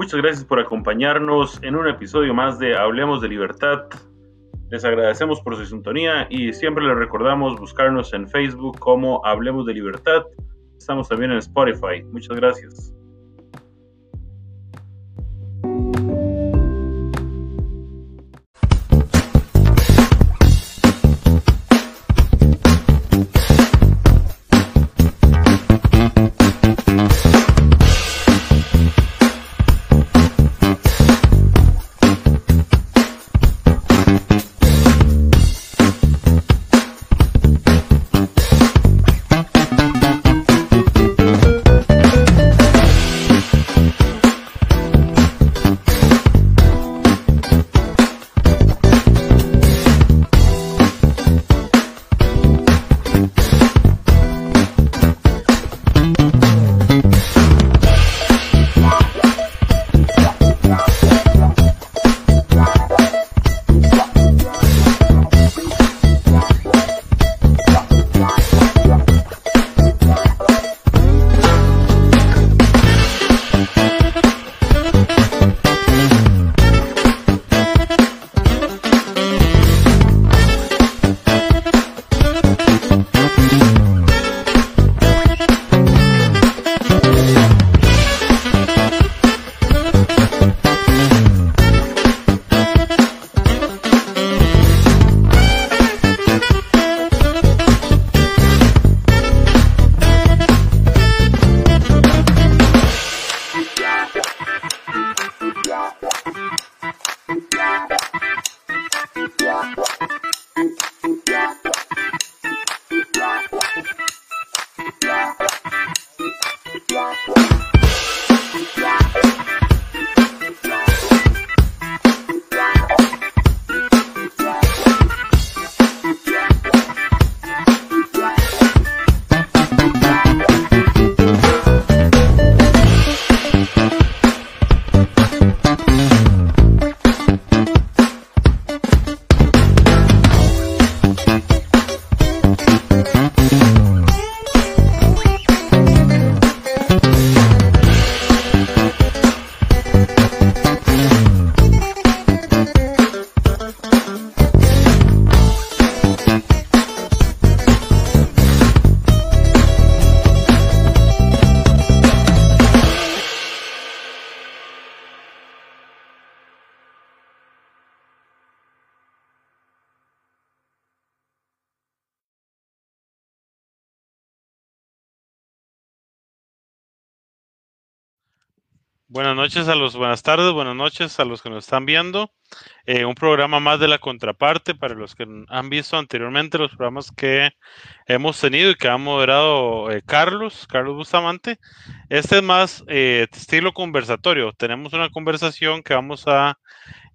Muchas gracias por acompañarnos en un episodio más de Hablemos de Libertad. Les agradecemos por su sintonía y siempre les recordamos buscarnos en Facebook como Hablemos de Libertad. Estamos también en Spotify. Muchas gracias. Buenas noches a los, buenas tardes, buenas noches a los que nos están viendo. Eh, un programa más de la contraparte para los que han visto anteriormente los programas que hemos tenido y que ha moderado eh, Carlos, Carlos Bustamante. Este es más eh, estilo conversatorio. Tenemos una conversación que vamos a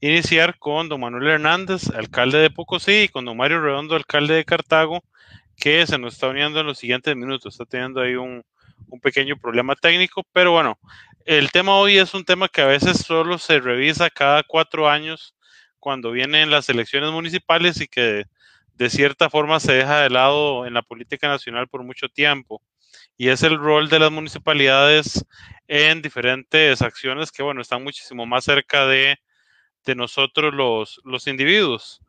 iniciar con don Manuel Hernández, alcalde de Pocosí, y con don Mario Redondo, alcalde de Cartago, que se nos está uniendo en los siguientes minutos. Está teniendo ahí un, un pequeño problema técnico, pero bueno, el tema hoy es un tema que a veces solo se revisa cada cuatro años cuando vienen las elecciones municipales y que de cierta forma se deja de lado en la política nacional por mucho tiempo. Y es el rol de las municipalidades en diferentes acciones que, bueno, están muchísimo más cerca de, de nosotros los, los individuos.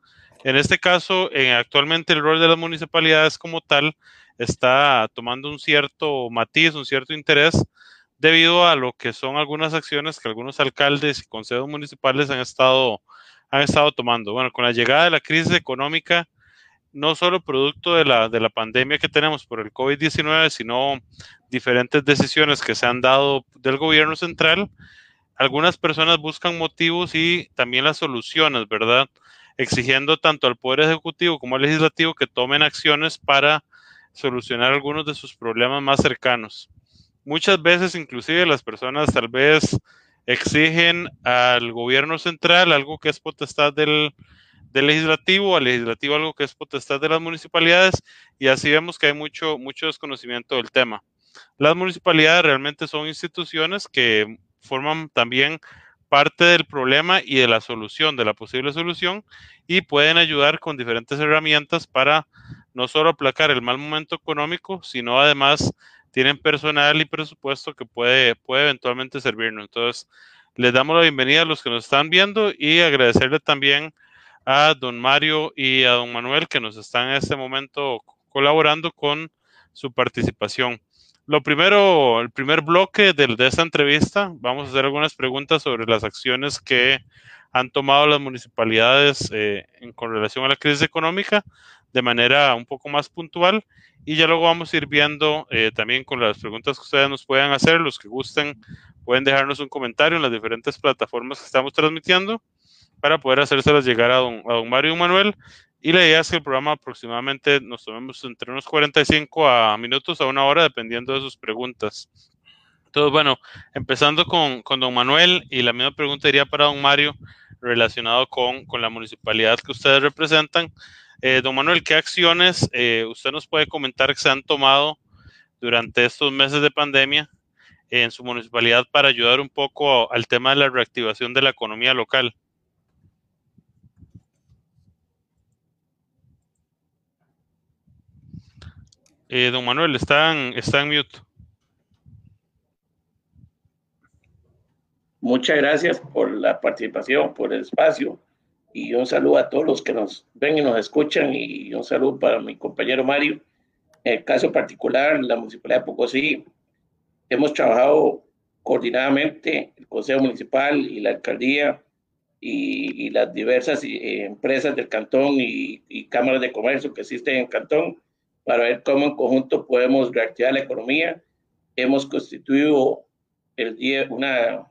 En este caso, eh, actualmente el rol de las municipalidades como tal está tomando un cierto matiz, un cierto interés, debido a lo que son algunas acciones que algunos alcaldes y consejos municipales han estado, han estado tomando. Bueno, con la llegada de la crisis económica, no solo producto de la, de la pandemia que tenemos por el COVID-19, sino diferentes decisiones que se han dado del gobierno central, algunas personas buscan motivos y también las soluciones, ¿verdad? Exigiendo tanto al Poder Ejecutivo como al Legislativo que tomen acciones para solucionar algunos de sus problemas más cercanos. Muchas veces inclusive las personas tal vez exigen al gobierno central algo que es potestad del, legislativo, al legislativo algo que es potestad de las municipalidades y así vemos que hay mucho, mucho desconocimiento del tema. Las municipalidades realmente son instituciones que forman también parte del problema y de la solución, de la posible solución, y pueden ayudar con diferentes herramientas para no solo aplacar el mal momento económico, sino además tienen personal y presupuesto que puede, puede eventualmente servirnos. Entonces, Les damos la bienvenida a los que nos están viendo y agradecerle también a don Mario y a don Manuel que nos están en este momento colaborando con su participación. Lo primero, el primer bloque de, de, esta entrevista, vamos a hacer algunas preguntas sobre las acciones que han tomado las municipalidades eh, en, con relación a la crisis económica de manera un poco más puntual y ya luego vamos a ir viendo eh, también con las preguntas que ustedes nos puedan hacer, los que gusten pueden dejarnos un comentario en las diferentes plataformas que estamos transmitiendo para poder hacérselas llegar a don, a don Mario y Manuel y la idea es que el programa aproximadamente nos tomemos entre unos 45 a minutos a una hora, dependiendo de sus preguntas. Entonces, bueno, empezando con, con don Manuel y la misma pregunta iría para don Mario relacionado con, con la municipalidad que ustedes representan. Eh, don Manuel, ¿qué acciones eh, usted nos puede comentar que se han tomado durante estos meses de pandemia en su municipalidad para ayudar un poco al tema de la reactivación de la economía local? Eh, don Manuel, está en, mute. Muchas gracias por la participación, por el espacio y un saludo a todos los que nos ven y nos escuchan y un saludo para mi compañero Mario. En el caso particular, la Municipalidad de Pocosí, hemos trabajado coordinadamente el Consejo Municipal y la Alcaldía y, y las diversas eh, empresas del cantón y, y cámaras de comercio que existen en el cantón para ver cómo en conjunto podemos reactivar la economía. Hemos constituido el una,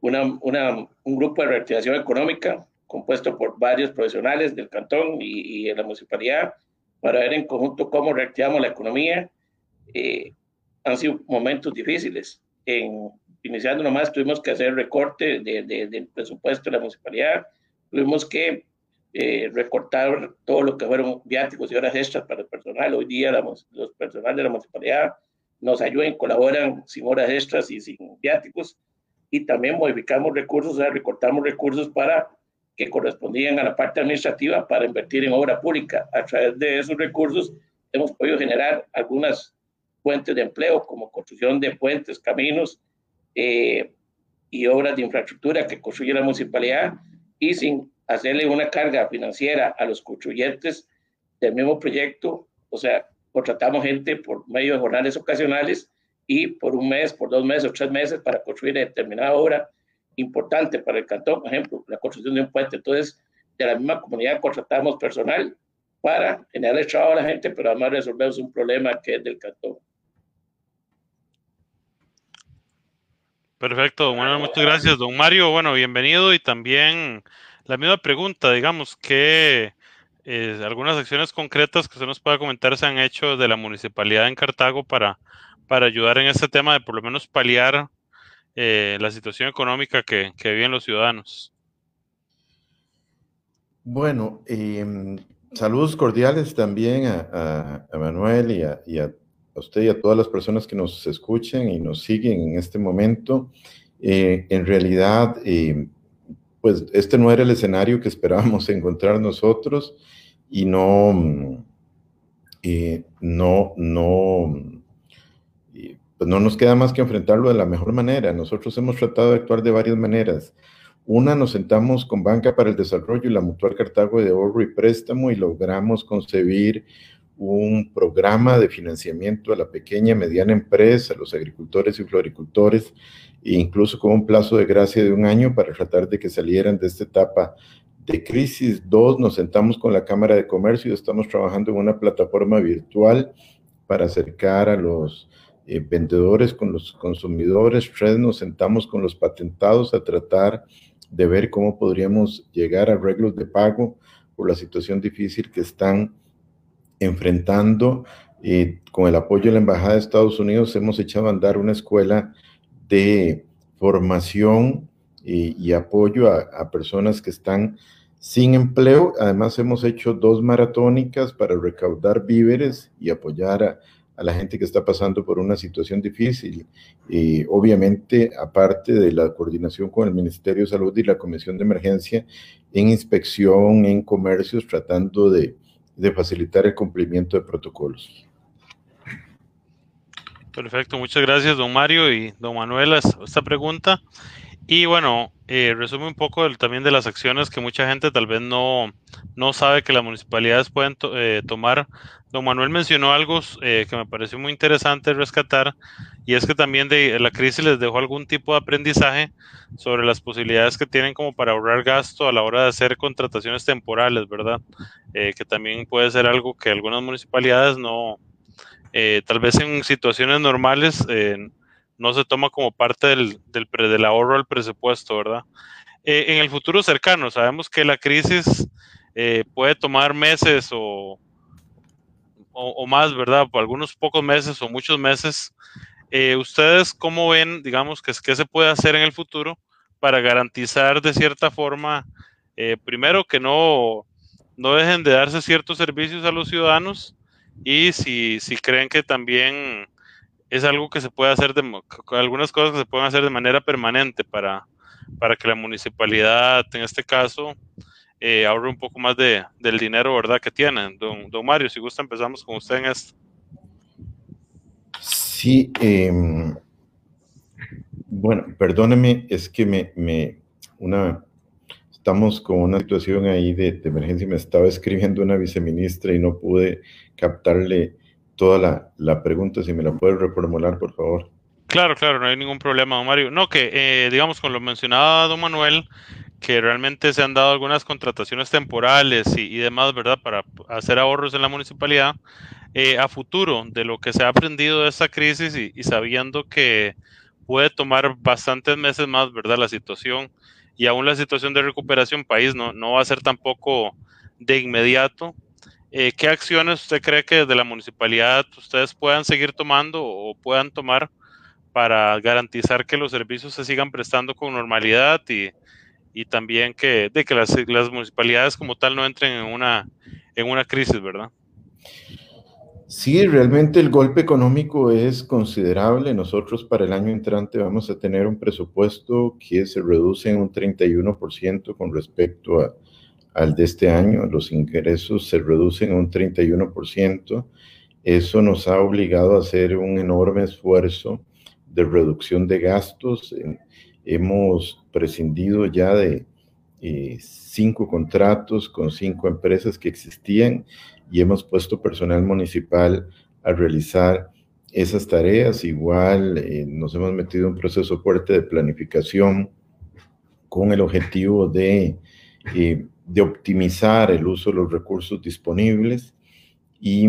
una, una, un grupo de reactivación económica compuesto por varios profesionales del cantón y, y de la municipalidad para ver en conjunto cómo reactivamos la economía. Eh, han sido momentos difíciles. En, iniciando nomás tuvimos que hacer recorte de, de, del presupuesto de la municipalidad, tuvimos que eh, recortar todo lo que fueron viáticos y horas extras para el personal. Hoy día los personal de la municipalidad nos ayudan, colaboran sin horas extras y sin viáticos y también modificamos recursos, o sea, recortamos recursos para que correspondían a la parte administrativa para invertir en obra pública. A través de esos recursos hemos podido generar algunas fuentes de empleo como construcción de puentes, caminos eh, y obras de infraestructura que construye la municipalidad y sin hacerle una carga financiera a los construyentes del mismo proyecto, o sea, contratamos gente por medio de jornales ocasionales y por un mes, por dos meses o tres meses para construir determinada obra importante para el cantón, por ejemplo, la construcción de un puente. Entonces, de la misma comunidad contratamos personal para generar el trabajo a la gente, pero además resolvemos un problema que es del cantón. Perfecto, bueno, muchas gracias, don Mario. Bueno, bienvenido y también la misma pregunta, digamos, que eh, algunas acciones concretas que usted nos pueda comentar se han hecho de la municipalidad en Cartago para, para ayudar en este tema de por lo menos paliar eh, la situación económica que, que, viven los ciudadanos. Bueno, eh, saludos cordiales también a, a, a Manuel y, a, y a, usted y a todas las personas que nos escuchan y nos siguen en este momento. Eh, en realidad, eh, pues este no era el escenario que esperábamos encontrar nosotros y no, eh, no, no, pues no nos queda más que enfrentarlo de la mejor manera. Nosotros hemos tratado de actuar de varias maneras. Una, nos sentamos con Banca para el Desarrollo y la Mutual Cartago de Ahorro y Préstamo y logramos concebir un programa de financiamiento a la pequeña y mediana empresa, a los agricultores y floricultores, e incluso con un plazo de gracia de un año para tratar de que salieran de esta etapa de crisis. Dos, nos sentamos con la Cámara de Comercio y estamos trabajando en una plataforma virtual para acercar a los eh, vendedores con los consumidores. Tres, nos sentamos con los patentados a tratar de ver cómo podríamos llegar a arreglos de pago por la situación difícil que están enfrentando. Eh, con el apoyo de la Embajada de Estados Unidos hemos echado a andar una escuela de formación y, y apoyo a, a, personas que están sin empleo. Además, hemos hecho dos maratónicas para recaudar víveres y apoyar a, a la gente que está pasando por una situación difícil. Y obviamente, aparte de la coordinación con el Ministerio de Salud y la Comisión de Emergencia en inspección, en comercios, tratando de, de facilitar el cumplimiento de protocolos. Perfecto, muchas gracias, don Mario y don Manuel, esta pregunta. Y bueno, eh, resume un poco también de las acciones que mucha gente tal vez no, no sabe que las municipalidades pueden eh, tomar. Don Manuel mencionó algo eh, que me pareció muy interesante rescatar y es que también de la crisis les dejó algún tipo de aprendizaje sobre las posibilidades que tienen como para ahorrar gasto a la hora de hacer contrataciones temporales, ¿verdad? que también puede ser algo que algunas municipalidades no, tal vez en situaciones normales no se toma como parte del, del, ahorro al presupuesto, ¿verdad? Eh, en el futuro cercano, sabemos que la crisis eh, puede tomar meses o, o, más, ¿verdad? Por algunos pocos meses o muchos meses. Eh, ¿Ustedes cómo ven, digamos, que, qué se puede hacer en el futuro para garantizar de cierta forma, primero, que no, no dejen de darse ciertos servicios a los ciudadanos y si, si creen que también es algo que se puede hacer, de, algunas cosas que se pueden hacer de manera permanente para, para que la municipalidad, en este caso, eh, ahorre un poco más de, del dinero, ¿verdad?, que tienen. Don, don Mario, si gusta, empezamos con usted en esto. Sí, em, bueno, perdóneme, es que me, me, una, estamos con una situación ahí de, de emergencia, me estaba escribiendo una viceministra y no pude captarle toda la, pregunta, si me la puedes reformular, por favor. Claro, claro, no hay ningún problema, don Mario. No, que eh, digamos, con lo mencionaba don Manuel, que realmente se han dado algunas contrataciones temporales y, demás, ¿verdad? Para hacer ahorros en la municipalidad. Eh, a futuro, de lo que se ha aprendido de esta crisis y, sabiendo que puede tomar bastantes meses más, ¿verdad? La situación y aún la situación de recuperación país no, no va a ser tampoco de inmediato. Eh, ¿Qué acciones usted cree que desde la municipalidad ustedes puedan seguir tomando o puedan tomar para garantizar que los servicios se sigan prestando con normalidad y, y también que, de que las, las, municipalidades como tal no entren en una, en una crisis, ¿verdad? Sí, realmente el golpe económico es considerable. Nosotros para el año entrante vamos a tener un presupuesto que se reduce en un 31% con respecto a, al de este año. Los ingresos se reducen un 31%. Eso nos ha obligado a hacer un enorme esfuerzo de reducción de gastos. Hemos prescindido ya de eh, cinco contratos con cinco empresas que existían y hemos puesto personal municipal a realizar esas tareas. Igual eh, nos hemos metido en un proceso fuerte de planificación con el objetivo de eh, de optimizar el uso de los recursos disponibles y,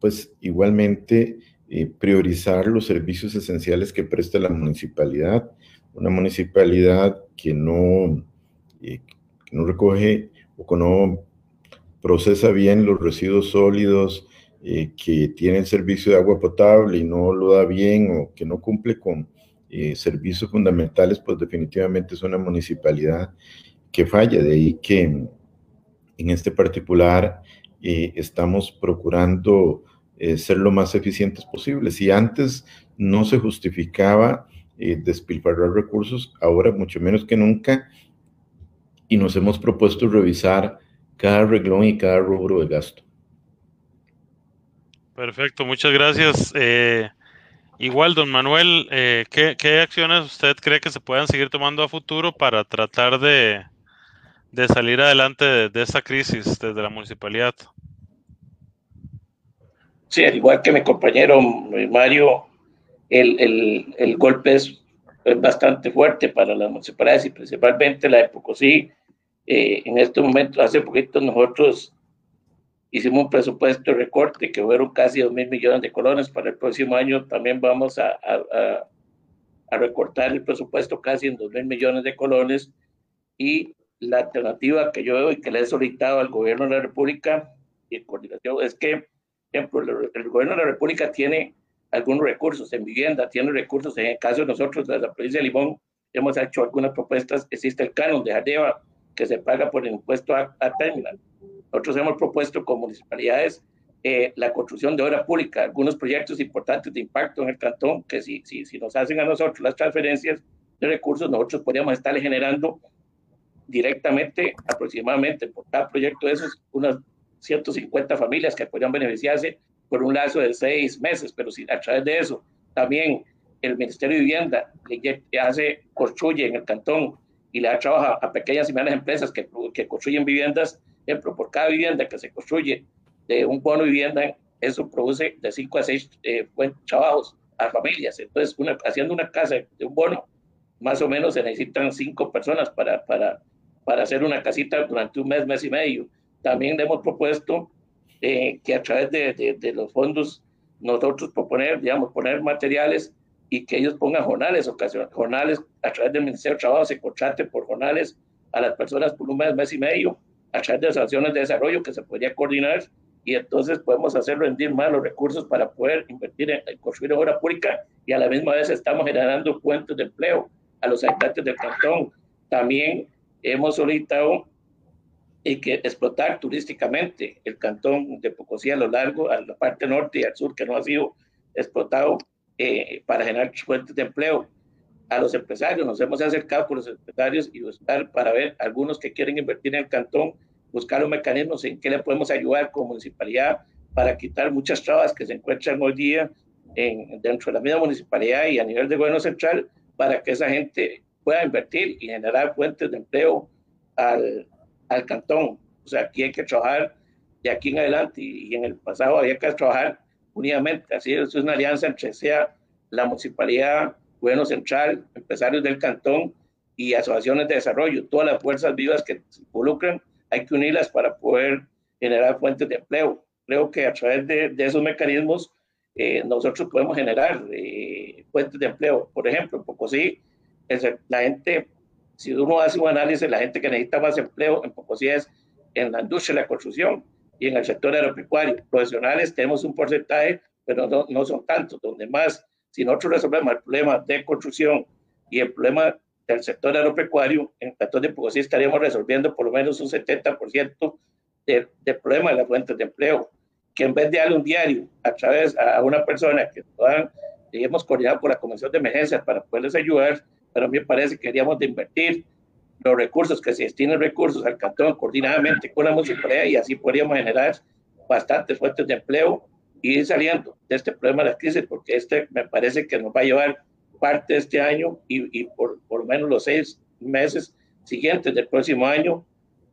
pues igualmente eh, priorizar los servicios esenciales que presta la municipalidad. Una municipalidad que no, eh, que no recoge o que no procesa bien los residuos sólidos, eh, que tiene el servicio de agua potable y no lo da bien o que no cumple con servicios fundamentales, pues definitivamente es una municipalidad que falla. De ahí que en este particular eh, estamos procurando eh, ser lo más eficientes posible. Si antes no se justificaba eh, despilfarrar recursos, ahora mucho menos que nunca, y nos hemos propuesto revisar cada reglón y cada rubro de gasto. Perfecto, muchas gracias. igual, don Manuel, ¿qué, ¿qué, acciones usted cree que se puedan seguir tomando a futuro para tratar de, de salir adelante de, esta crisis desde la municipalidad. Sí, al igual que mi compañero Mario, el, el, el golpe es, bastante fuerte para las municipalidades y principalmente la de Pocosí. Eh, en este momento, hace poquito nosotros hicimos un presupuesto de recorte que fueron casi 2 mil millones de colones. Para el próximo año también vamos a, a, a recortar el presupuesto casi en 2 mil millones de colones y la alternativa que yo veo y que le he solicitado al gobierno de la República y en coordinación es que, ejemplo, el, gobierno de la República tiene algunos recursos en vivienda, tiene recursos, en el caso de nosotros, de la provincia de Limón, hemos hecho algunas propuestas, existe el canon de Jadeva que se paga por el impuesto a, terminal. Nosotros hemos propuesto con municipalidades eh, la construcción de obra pública, algunos proyectos importantes de impacto en el cantón, que si, si, si nos hacen a nosotros las transferencias de recursos, nosotros podríamos estarle generando directamente, aproximadamente por cada proyecto de esos, unas 150 familias que podrían beneficiarse por un lazo de seis meses, pero si a través de eso también el Ministerio de Vivienda le hace, construye en el cantón y le da trabajo a pequeñas y medianas empresas que, que construyen viviendas, ejemplo, por cada vivienda que se construye de un bono de vivienda, eso produce de 5 a 6 eh, trabajos a familias. Entonces, una, haciendo una casa de un bono, más o menos se necesitan 5 personas para, para, para hacer una casita durante un mes, mes y medio. También hemos propuesto eh, que a través de, de, los fondos nosotros proponer, digamos, poner materiales y que ellos pongan jornales, jornales a través del Ministerio de Trabajo, se contrate por jornales a las personas por un mes, mes y medio, a través de las acciones de desarrollo que se podría coordinar y entonces podemos hacer rendir más los recursos para poder invertir en, construir obra pública y a la misma vez estamos generando puentes de empleo a los habitantes del cantón. También hemos solicitado y que explotar turísticamente el cantón de Pocosí a lo largo, a la parte norte y al sur que no ha sido explotado eh, para generar fuentes de empleo. A los empresarios nos hemos acercado con los empresarios y buscar para ver algunos que quieren invertir en el cantón, buscar los mecanismos en que le podemos ayudar como municipalidad para quitar muchas trabas que se encuentran hoy día en, dentro de la misma municipalidad y a nivel de gobierno central para que esa gente pueda invertir y generar fuentes de empleo al, al cantón. O sea, aquí hay que trabajar de aquí en adelante y, en el pasado había que trabajar unidamente. Así es, una alianza entre sea la municipalidad, gobierno central, empresarios del cantón y asociaciones de desarrollo. Todas las fuerzas vivas que se involucran hay que unirlas para poder generar fuentes de empleo. Creo que a través de, de esos mecanismos eh, nosotros podemos generar eh, fuentes de empleo. Por ejemplo, poco la gente si uno hace un análisis, la gente que necesita más empleo en Pocosí es en la industria de la construcción y en el sector agropecuario. Profesionales tenemos un porcentaje, pero no, no son tantos, donde más, si nosotros resolvemos el problema de construcción y el problema del sector agropecuario, en el sector de Pocosí estaríamos resolviendo por lo menos un 70% del de problema de las fuentes de empleo, que en vez de darle un diario a través a una persona que puedan, hemos coordinado con la Comisión de Emergencias para poderles ayudar, pero a mí me parece que queríamos de invertir los recursos, que se destinen recursos al cantón coordinadamente con la municipalidad y así podríamos generar bastantes fuentes de empleo y ir saliendo de este problema de la crisis, porque este me parece que nos va a llevar parte de este año y, y por, por menos los seis meses siguientes del próximo año,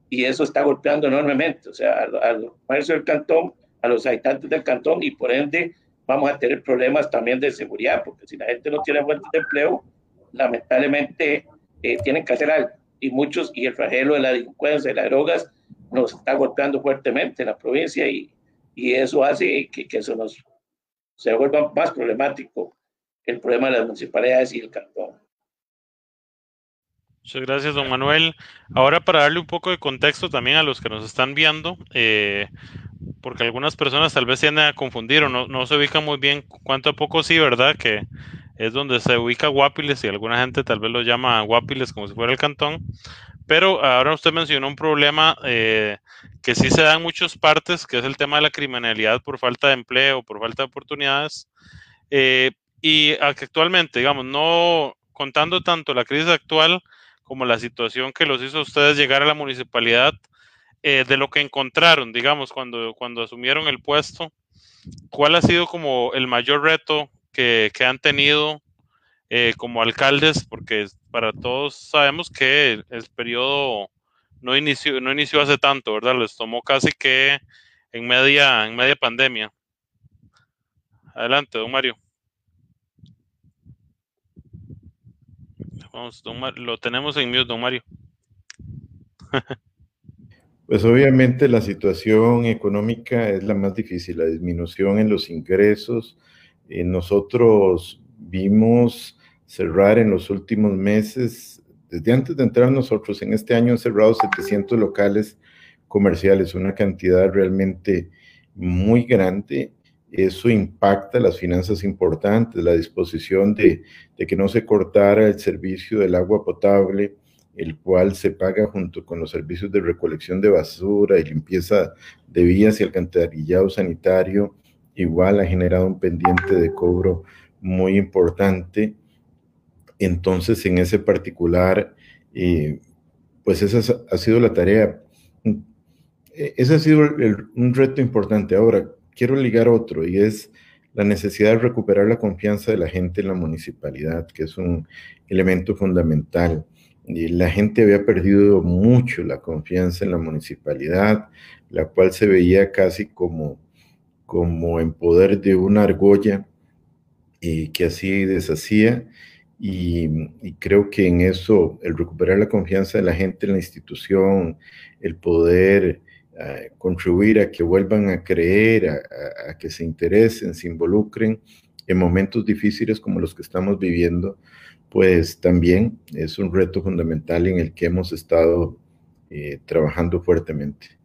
y eso está golpeando enormemente, o sea, al comercio del cantón, a los habitantes del cantón, y por ende vamos a tener problemas también de seguridad, porque si la gente no tiene fuentes de empleo, lamentablemente eh, tienen que hacer algo. Y muchos, y el flagelo de la delincuencia, de las drogas, nos está golpeando fuertemente en la provincia y, y eso hace que, que eso nos se vuelva más problemático el problema de las municipalidades y el cantón. Muchas gracias, don Manuel. Ahora para darle un poco de contexto también a los que nos están viendo, eh, porque algunas personas tal vez tienden a confundir o no, no se ubican muy bien cuánto a poco sí, ¿verdad? Que es donde se ubica Guapiles y alguna gente tal vez lo llama Guapiles como si fuera el cantón. Pero ahora usted mencionó un problema eh, que sí se da en muchas partes, que es el tema de la criminalidad por falta de empleo, por falta de oportunidades. Eh, y actualmente, digamos, no contando tanto la crisis actual como la situación que los hizo a ustedes llegar a la municipalidad, eh, de lo que encontraron, digamos, cuando, cuando asumieron el puesto, ¿cuál ha sido como el mayor reto que, han tenido eh, como alcaldes, porque para todos sabemos que el, periodo no inició, no inició hace tanto, ¿verdad? Les tomó casi que en media, en media pandemia. Adelante, don Mario. Vamos, lo tenemos en mute, don Mario. Pues obviamente la situación económica es la más difícil, la disminución en los ingresos, eh, nosotros vimos cerrar en los últimos meses, desde antes de entrar nosotros, en este año han cerrado 700 locales comerciales, una cantidad realmente muy grande. Eso impacta las finanzas importantes, la disposición de, de que no se cortara el servicio del agua potable, el cual se paga junto con los servicios de recolección de basura y limpieza de vías y alcantarillado sanitario igual ha generado un pendiente de cobro muy importante. Entonces, en ese particular, eh, pues esa ha sido la tarea. Ese ha sido un reto importante. Ahora, quiero ligar otro y es la necesidad de recuperar la confianza de la gente en la municipalidad, que es un elemento fundamental. Y la gente había perdido mucho la confianza en la municipalidad, la cual se veía casi como, como en poder de una argolla eh, que hacía y deshacía. Y, creo que en eso, el recuperar la confianza de la gente en la institución, el poder contribuir a que vuelvan a creer, a, que se interesen, se involucren en momentos difíciles como los que estamos viviendo, pues también es un reto fundamental en el que hemos estado eh, trabajando fuertemente.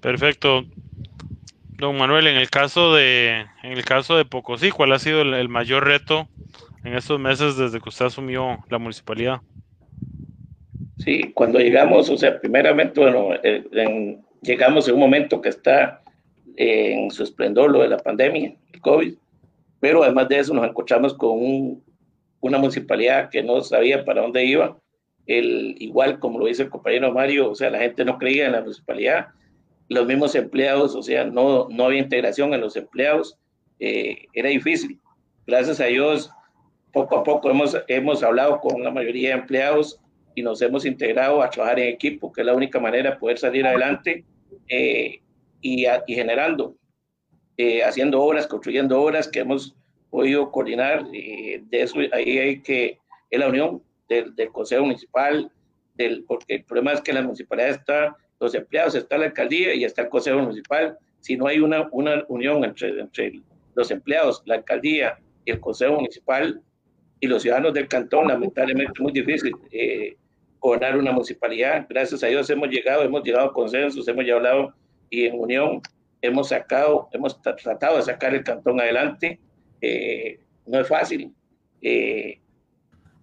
Perfecto. Don Manuel, en el caso de, en el caso de Pocosí, ¿cuál ha sido el mayor reto en estos meses desde que usted asumió la municipalidad? Sí, cuando llegamos, o sea, primeramente, bueno, eh, llegamos en un momento que está en su esplendor lo de la pandemia, el COVID, pero además de eso nos encontramos con una municipalidad que no sabía para dónde iba, el, igual como lo dice el compañero Mario, o sea, la gente no creía en la municipalidad, los mismos empleados, o sea, no, no había integración en los empleados, eh, era difícil. Gracias a Dios, poco a poco hemos, hemos hablado con la mayoría de empleados, y nos hemos integrado a trabajar en equipo, que es la única manera de poder salir adelante eh, y, y, generando, eh, haciendo obras, construyendo obras que hemos podido coordinar. Eh, de eso ahí hay que, es la unión del, del, Consejo Municipal, del, porque el problema es que la municipalidad está, los empleados, está la alcaldía y está el Consejo Municipal. Si no hay una, una unión entre, entre los empleados, la alcaldía y el Consejo Municipal, y los ciudadanos del cantón, lamentablemente es muy difícil eh, gobernar una municipalidad. Gracias a Dios hemos llegado, hemos llegado a consensos, hemos hablado y en unión hemos sacado, hemos tratado de sacar el cantón adelante. Eh, no es fácil, eh,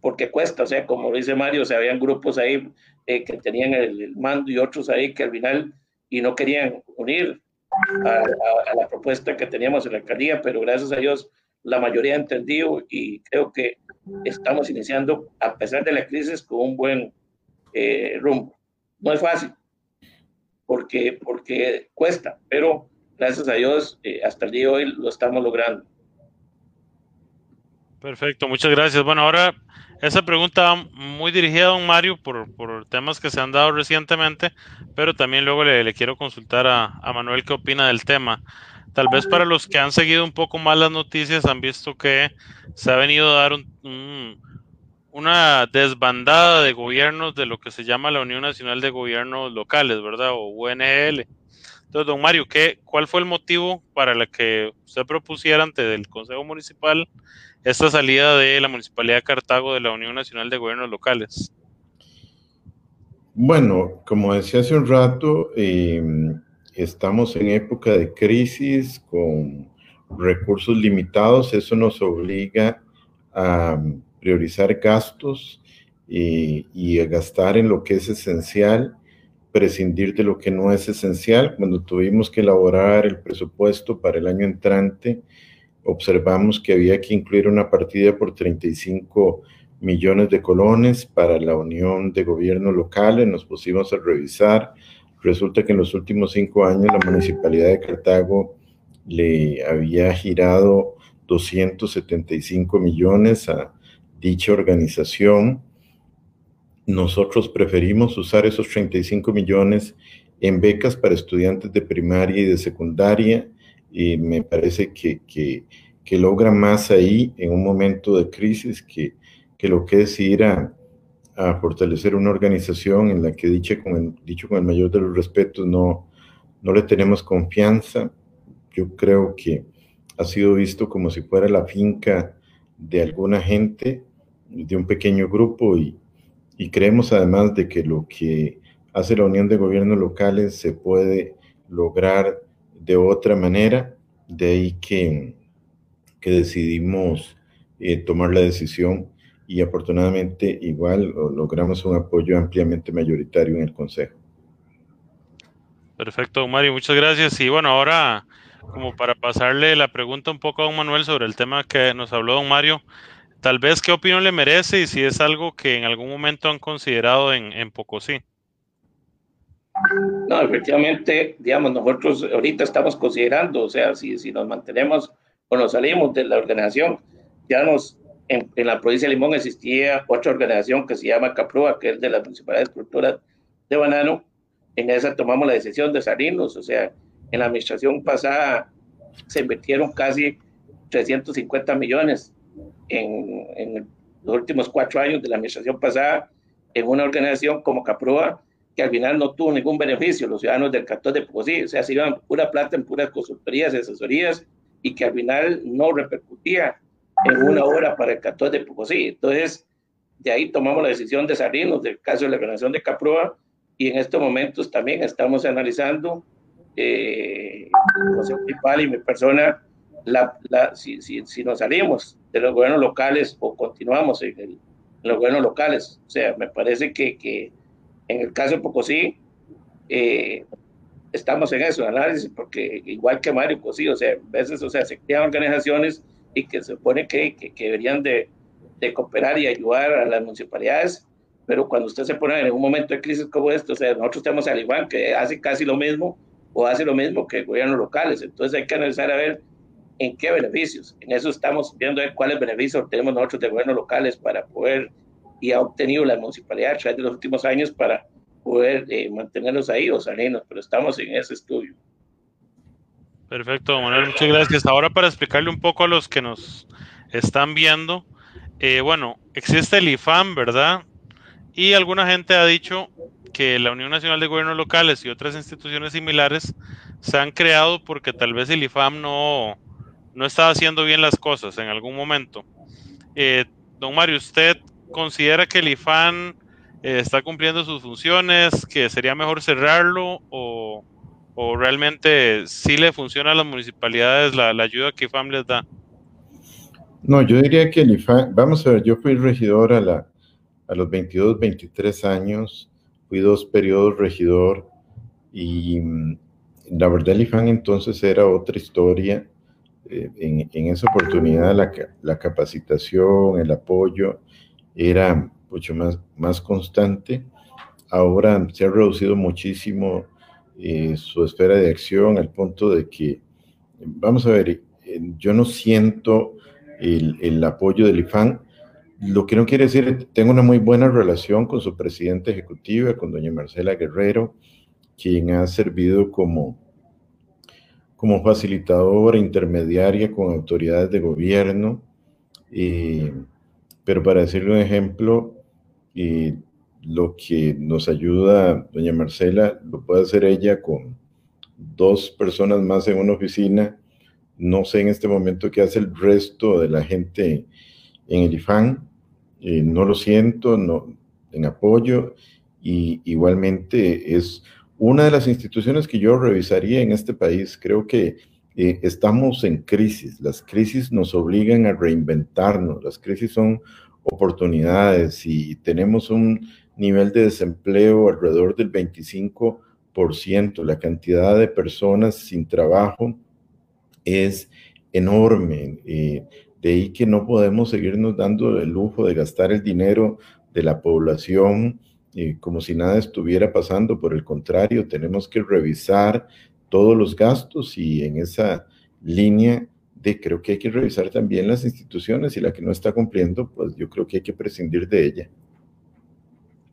porque cuesta, o sea, como dice Mario, o sea, habían grupos ahí eh, que tenían el, mando y otros ahí que al final y no querían unir a, a, la propuesta que teníamos en la alcaldía, pero gracias a Dios la mayoría ha entendido y creo que estamos iniciando, a pesar de la crisis, con un buen eh, rumbo. No es fácil, porque, porque cuesta, pero gracias a Dios, eh, hasta el día de hoy lo estamos logrando. Perfecto, muchas gracias. Bueno, ahora esa pregunta muy dirigida a don Mario por, por, temas que se han dado recientemente, pero también luego le, quiero consultar a, a, Manuel qué opina del tema. Tal vez para los que han seguido un poco más las noticias han visto que se ha venido a dar un, un, una desbandada de gobiernos de lo que se llama la Unión Nacional de Gobiernos Locales, ¿verdad? O UNGL. Entonces, don Mario, ¿qué, ¿cuál fue el motivo para el que usted propusiera ante el Consejo Municipal esta salida de la Municipalidad de Cartago de la Unión Nacional de Gobiernos Locales? Bueno, como decía hace un rato, eh, estamos en época de crisis con recursos limitados, eso nos obliga a priorizar gastos y, y gastar en lo que es esencial, prescindir de lo que no es esencial. Cuando tuvimos que elaborar el presupuesto para el año entrante, observamos que había que incluir una partida por 35 millones de colones para la unión de gobiernos locales. Nos pusimos a revisar. Resulta que en los últimos cinco años la municipalidad de Cartago le había girado 275 millones a dicha organización. Nosotros preferimos usar esos 35 millones en becas para estudiantes de primaria y de secundaria y me parece que, que, que logra más ahí en un momento de crisis que, que lo que es ir a, a, fortalecer una organización en la que, dicho con, el, dicho con el mayor de los respetos, no, no le tenemos confianza. Yo creo que ha sido visto como si fuera la finca de alguna gente de un pequeño grupo y, y, creemos además de que lo que hace la Unión de Gobiernos Locales se puede lograr de otra manera, de ahí que, que decidimos eh, tomar la decisión y afortunadamente igual logramos un apoyo ampliamente mayoritario en el Consejo. Perfecto, Mario, muchas gracias. Y bueno, ahora como para pasarle la pregunta un poco a don Manuel sobre el tema que nos habló don Mario, tal vez qué opinión le merece y si es algo que en algún momento han considerado en, en Pocosí. No, efectivamente, digamos, nosotros ahorita estamos considerando, o sea, si, si nos mantenemos o nos salimos de la organización, ya nos, en, la provincia de Limón existía otra organización que se llama CAPRUA, que es de la Municipalidad de Cultura de Banano, en esa tomamos la decisión de salirnos, o sea, en la administración pasada se invirtieron casi 350 millones en, en los últimos cuatro años de la administración pasada en una organización como CAPRUA, que al final no tuvo ningún beneficio, los ciudadanos del cantón de Pocosí, o sea, se iban pura plata en puras consultorías y asesorías, y que al final no repercutía en una hora para el cantón de Pocosí. Entonces, de ahí tomamos la decisión de salirnos del caso de la organización de CAPRUA, y en estos momentos también estamos analizando, eh, José Principal y mi persona, la, la, si, si, si, nos salimos de los gobiernos locales o continuamos en, el, en los gobiernos locales. O sea, me parece que, que en el caso de Pocosí, eh, estamos en eso, análisis, porque igual que Mario Cosí, o sea, a veces, o sea, se crean organizaciones y que se supone que, que, que deberían de, de, cooperar y ayudar a las municipalidades, pero cuando usted se pone en un momento de crisis como esto, o sea, nosotros tenemos al igual que hace casi lo mismo o hace lo mismo que gobiernos locales, entonces hay que analizar a ver en qué beneficios. En eso estamos viendo cuáles beneficios tenemos nosotros de gobiernos locales para poder, y ha obtenido la municipalidad a través de los últimos años para poder eh, mantenerlos ahí o salirnos, pero estamos en ese estudio. Perfecto, Manuel, muchas gracias. Ahora para explicarle un poco a los que nos están viendo, eh, bueno, existe el IFAM, ¿verdad? Y alguna gente ha dicho que la Unión Nacional de Gobiernos Locales y otras instituciones similares se han creado porque tal vez el IFAM no, no estaba haciendo bien las cosas en algún momento. Eh, don Mario, ¿usted considera que el IFAN eh, está cumpliendo sus funciones, que sería mejor cerrarlo o, o realmente sí le funciona a las municipalidades la, ayuda que IFAM les da? No, yo diría que el IFAM, vamos a ver, yo fui regidor a, la, a los 22, 23 años, fui dos periodos regidor y mm, la verdad el IFAN entonces era otra historia eh, en, en, esa oportunidad la, la, capacitación, el apoyo era mucho más, más constante. Ahora se ha reducido muchísimo eh, su esfera de acción al punto de que, vamos a ver, eh, yo no siento el, el apoyo del IFAN, lo que no quiere decir, tengo una muy buena relación con su presidenta ejecutiva, con doña Marcela Guerrero, quien ha servido como como facilitadora intermediaria con autoridades de gobierno. Pero para decirle un ejemplo, lo que nos ayuda doña Marcela lo puede hacer ella con dos personas más en una oficina. No sé en este momento qué hace el resto de la gente en el IFAN. Eh, no lo siento, no, en apoyo. Y igualmente es una de las instituciones que yo revisaría en este país, creo que eh, estamos en crisis. Las crisis nos obligan a reinventarnos. Las crisis son oportunidades y tenemos un nivel de desempleo alrededor del 25%. La cantidad de personas sin trabajo es enorme. Eh, de ahí que no podemos seguirnos dando el lujo de gastar el dinero de la población como si nada estuviera pasando. Por el contrario, tenemos que revisar todos los gastos y en esa línea de creo que hay que revisar también las instituciones y la que no está cumpliendo, pues yo creo que hay que prescindir de ella.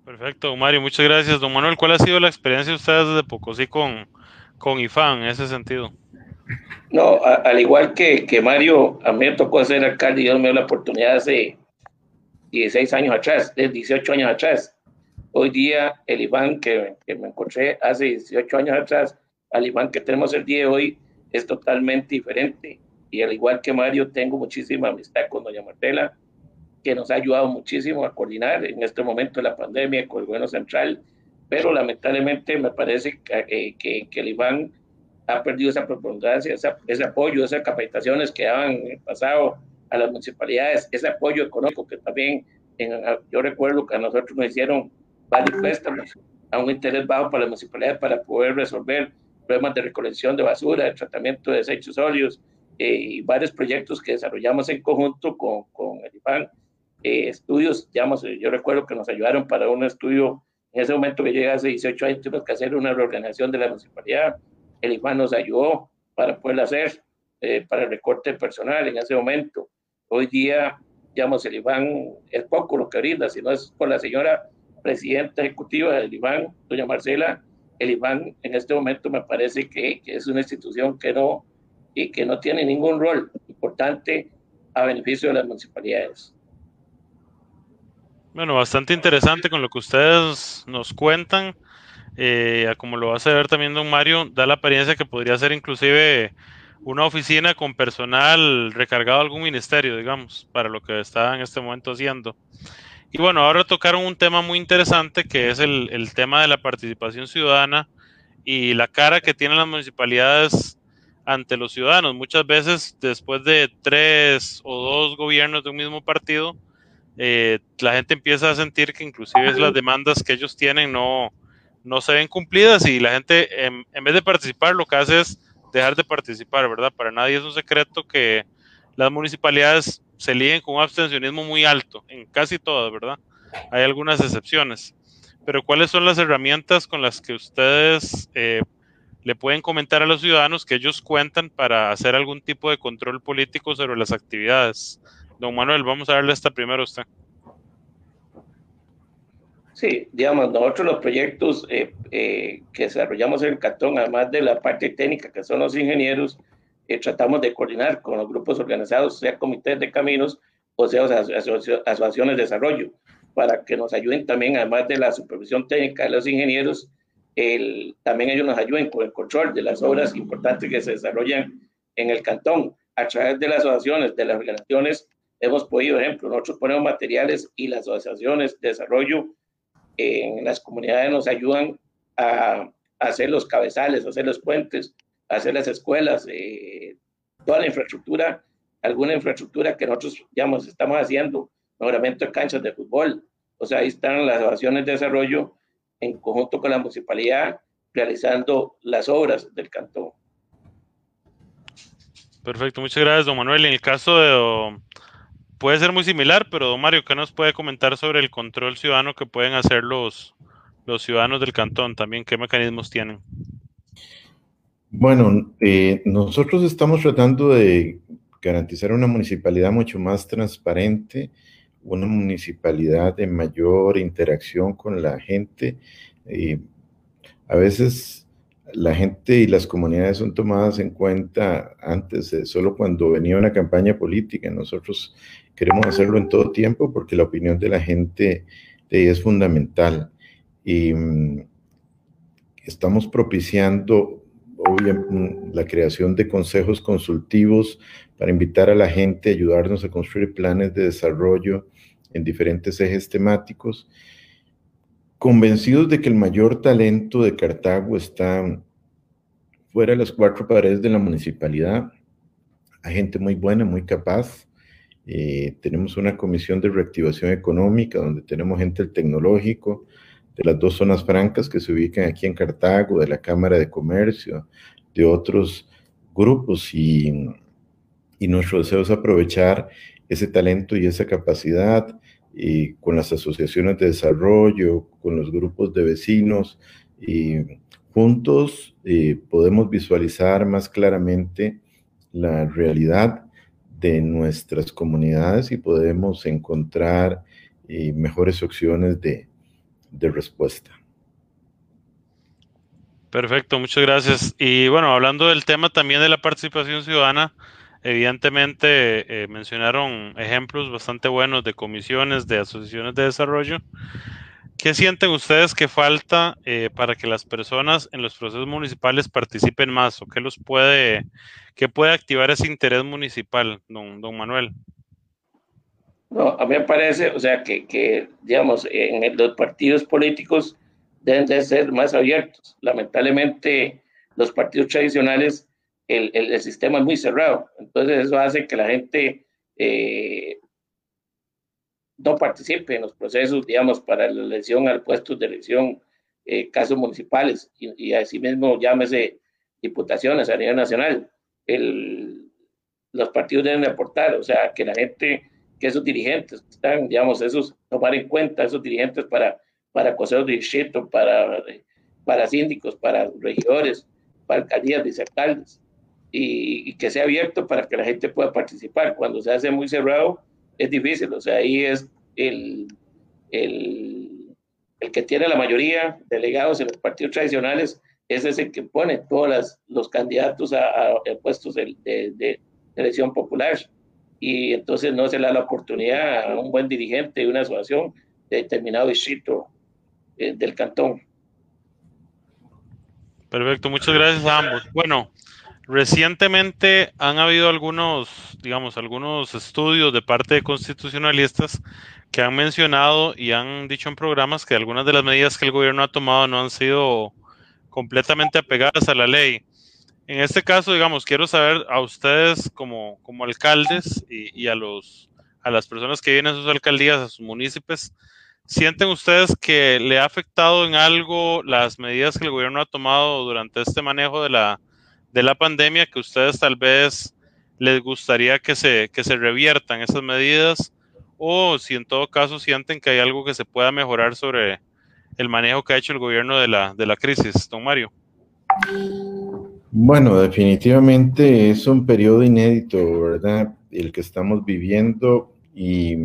Perfecto, Mario, muchas gracias. Don Manuel, ¿cuál ha sido la experiencia de ustedes desde Pocosí con, con IFAN en ese sentido? No, a, al igual que, que, Mario, a mí me tocó ser alcalde y yo me dio la oportunidad hace 16 años atrás, 18 años atrás, Hoy día, el Iván que, que, me encontré hace 18 años atrás, al Iván que tenemos el día de hoy, es totalmente diferente. Y al igual que Mario, tengo muchísima amistad con doña Martela, que nos ha ayudado muchísimo a coordinar en este momento de la pandemia con el gobierno central, pero lamentablemente me parece que, eh, que, que el Iván ha perdido esa preponderancia, ese apoyo, esas capacitaciones que daban en el pasado a las municipalidades, ese apoyo económico que también, en, yo recuerdo que a nosotros nos hicieron varios préstamos a un interés bajo para la municipalidad para poder resolver problemas de recolección de basura, de tratamiento de desechos sólidos eh, y varios proyectos que desarrollamos en conjunto con, con el IFAN. Eh, estudios, digamos, yo recuerdo que nos ayudaron para un estudio En ese momento que llega hace 18 años, tuvimos que hacer una reorganización de la municipalidad. El IFAN nos ayudó para poderlo hacer, eh, para el recorte personal en ese momento. Hoy día, digamos, el IFAN es poco lo que brinda, sino es con la señora presidenta ejecutiva del IFAN, doña Marcela. El IFAN en este momento me parece que, es una institución que no, y que no tiene ningún rol importante a beneficio de las municipalidades. Bueno, bastante interesante con lo que ustedes nos cuentan. Eh, como lo va a ver también don Mario, da la apariencia que podría ser inclusive una oficina con personal recargado a algún ministerio, digamos, para lo que está en este momento haciendo. Y bueno, ahora tocaron un tema muy interesante que es el, el tema de la participación ciudadana y la cara que tienen las municipalidades ante los ciudadanos. Muchas veces, después de tres o dos gobiernos de un mismo partido, eh, la gente empieza a sentir que inclusive las demandas que ellos tienen no, no se ven cumplidas y la gente en, vez de participar lo que hace es dejar de participar, ¿verdad? Para nadie es un secreto que las municipalidades se líen con un abstencionismo muy alto, en casi todas, ¿verdad? Hay algunas excepciones. Pero ¿cuáles son las herramientas con las que ustedes eh, le pueden comentar a los ciudadanos que ellos cuentan para hacer algún tipo de control político sobre las actividades. Don Manuel, vamos a darle esta primero a usted. Sí, digamos, nosotros los proyectos eh, eh, que desarrollamos en el Cantón, además de la parte técnica que son los ingenieros, eh, tratamos de coordinar con los grupos organizados, sea comités de caminos o sea asociaciones de desarrollo, para que nos ayuden también, además de la supervisión técnica de los ingenieros, el, también ellos nos ayuden con el control de las obras importantes que se desarrollan en el cantón. A través de las asociaciones, de las organizaciones, hemos podido, ejemplo, nosotros ponemos materiales y las asociaciones de desarrollo en las comunidades nos ayudan a, hacer los cabezales, hacer los puentes, hacer las escuelas, eh, toda la infraestructura, alguna infraestructura que nosotros ya estamos haciendo, mejoramiento de canchas de fútbol. O sea, ahí están las asociaciones de desarrollo en conjunto con la municipalidad realizando las obras del cantón. Perfecto, muchas gracias, don Manuel. En el caso de, puede ser muy similar, pero don Mario, ¿qué nos puede comentar sobre el control ciudadano que pueden hacer los, los ciudadanos del cantón también? ¿Qué mecanismos tienen? Bueno, eh, nosotros estamos tratando de garantizar una municipalidad mucho más transparente, una municipalidad de mayor interacción con la gente. y a veces la gente y las comunidades son tomadas en cuenta antes, solo cuando venía una campaña política. Nosotros queremos hacerlo en todo tiempo porque la opinión de la gente es fundamental. Y mm, estamos propiciando la creación de consejos consultivos para invitar a la gente a ayudarnos a construir planes de desarrollo en diferentes ejes temáticos, convencidos de que el mayor talento de Cartago está fuera de las cuatro paredes de la municipalidad. Hay gente muy buena, muy capaz. Eh, tenemos una comisión de reactivación económica donde tenemos gente del tecnológico, de las dos zonas francas que se ubican aquí en Cartago, de la Cámara de Comercio, de otros grupos y, y nuestro deseo es aprovechar ese talento y esa capacidad y con las asociaciones de desarrollo, con los grupos de vecinos y juntos podemos visualizar más claramente la realidad de nuestras comunidades y podemos encontrar eh, mejores opciones de, de respuesta. Perfecto, muchas gracias. Y bueno, hablando del tema también de la participación ciudadana, Evidentemente eh, mencionaron ejemplos bastante buenos de comisiones, de asociaciones de desarrollo. ¿Qué sienten ustedes que falta eh, para que las personas en los procesos municipales participen más o qué los puede, qué puede activar ese interés municipal, don, don Manuel? No, a mí me parece, o sea, que, que digamos, en los partidos políticos deben de ser más abiertos. Lamentablemente, los partidos tradicionales el, el, sistema es muy cerrado. Entonces eso hace que la gente eh, no participe en los procesos, digamos, para la elección al puesto de elección, eh, casos municipales y, y asimismo llámese diputaciones a nivel nacional. El, los partidos deben aportar, o sea, que la gente, que esos dirigentes están, digamos, esos, tomar en cuenta esos dirigentes para para consejos de distrito, para, para síndicos, para regidores, para alcaldías, vicealcaldes, y, y que sea abierto para que la gente pueda participar. Cuando se hace muy cerrado, es difícil, o sea, ahí es el, el, el que tiene la mayoría delegados en los partidos tradicionales, ese es el que pone todos los candidatos a, puestos de, de, elección popular. Y entonces no se le da la oportunidad a un buen dirigente de una asociación de determinado distrito eh, del cantón. Perfecto, muchas gracias a ambos. Bueno, recientemente han habido algunos, digamos, algunos estudios de parte de constitucionalistas que han mencionado y han dicho en programas que algunas de las medidas que el gobierno ha tomado no han sido completamente apegadas a la ley. En este caso, digamos, quiero saber a ustedes como, como alcaldes y, a, los, a las personas que vienen a sus alcaldías, a sus municipios, ¿sienten ustedes que le ha afectado en algo las medidas que el gobierno ha tomado durante este manejo de la, de la pandemia, que ustedes tal vez les gustaría que se, que se reviertan esas medidas? O si en todo caso sienten que hay algo que se pueda mejorar sobre el manejo que ha hecho el gobierno de la, de la crisis, don Mario. Bueno, definitivamente es un periodo inédito, ¿verdad? El que estamos viviendo y,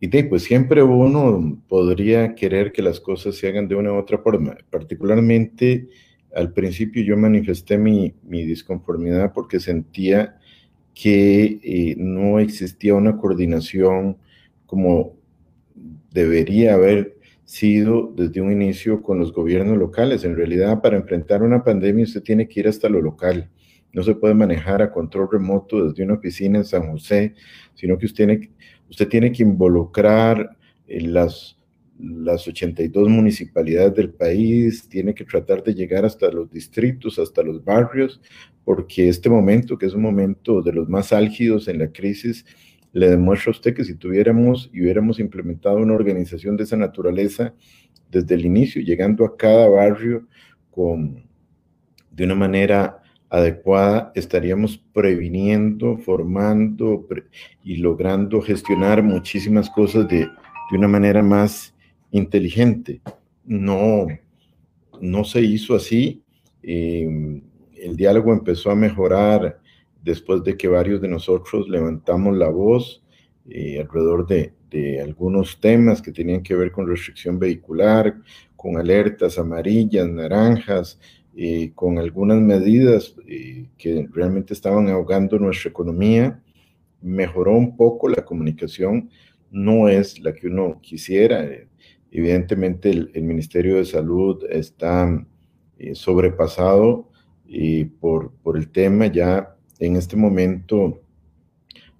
y pues siempre uno podría querer que las cosas se hagan de una u otra forma. Particularmente al principio yo manifesté mi, mi disconformidad porque sentía que eh, no existía una coordinación como debería haber sido desde un inicio con los gobiernos locales. En realidad, para enfrentar una pandemia usted tiene que ir hasta lo local. No se puede manejar a control remoto desde una oficina en San José, sino que usted tiene, usted tiene que involucrar eh, las, las 82 municipalidades del país, tiene que tratar de llegar hasta los distritos, hasta los barrios, porque este momento, que es un momento de los más álgidos en la crisis, le demuestra a usted que si tuviéramos y hubiéramos implementado una organización de esa naturaleza desde el inicio, llegando a cada barrio con, de una manera adecuada, estaríamos previniendo, formando y logrando gestionar muchísimas cosas de, de una manera más inteligente. No, no se hizo así. Eh, el diálogo empezó a mejorar después de que varios de nosotros levantamos la voz eh, alrededor de, algunos temas que tenían que ver con restricción vehicular, con alertas amarillas, naranjas, eh, con algunas medidas eh, que realmente estaban ahogando nuestra economía. Mejoró un poco la comunicación, no es la que uno quisiera. Evidentemente el, Ministerio de Salud está sobrepasado por, por el tema, ya en este momento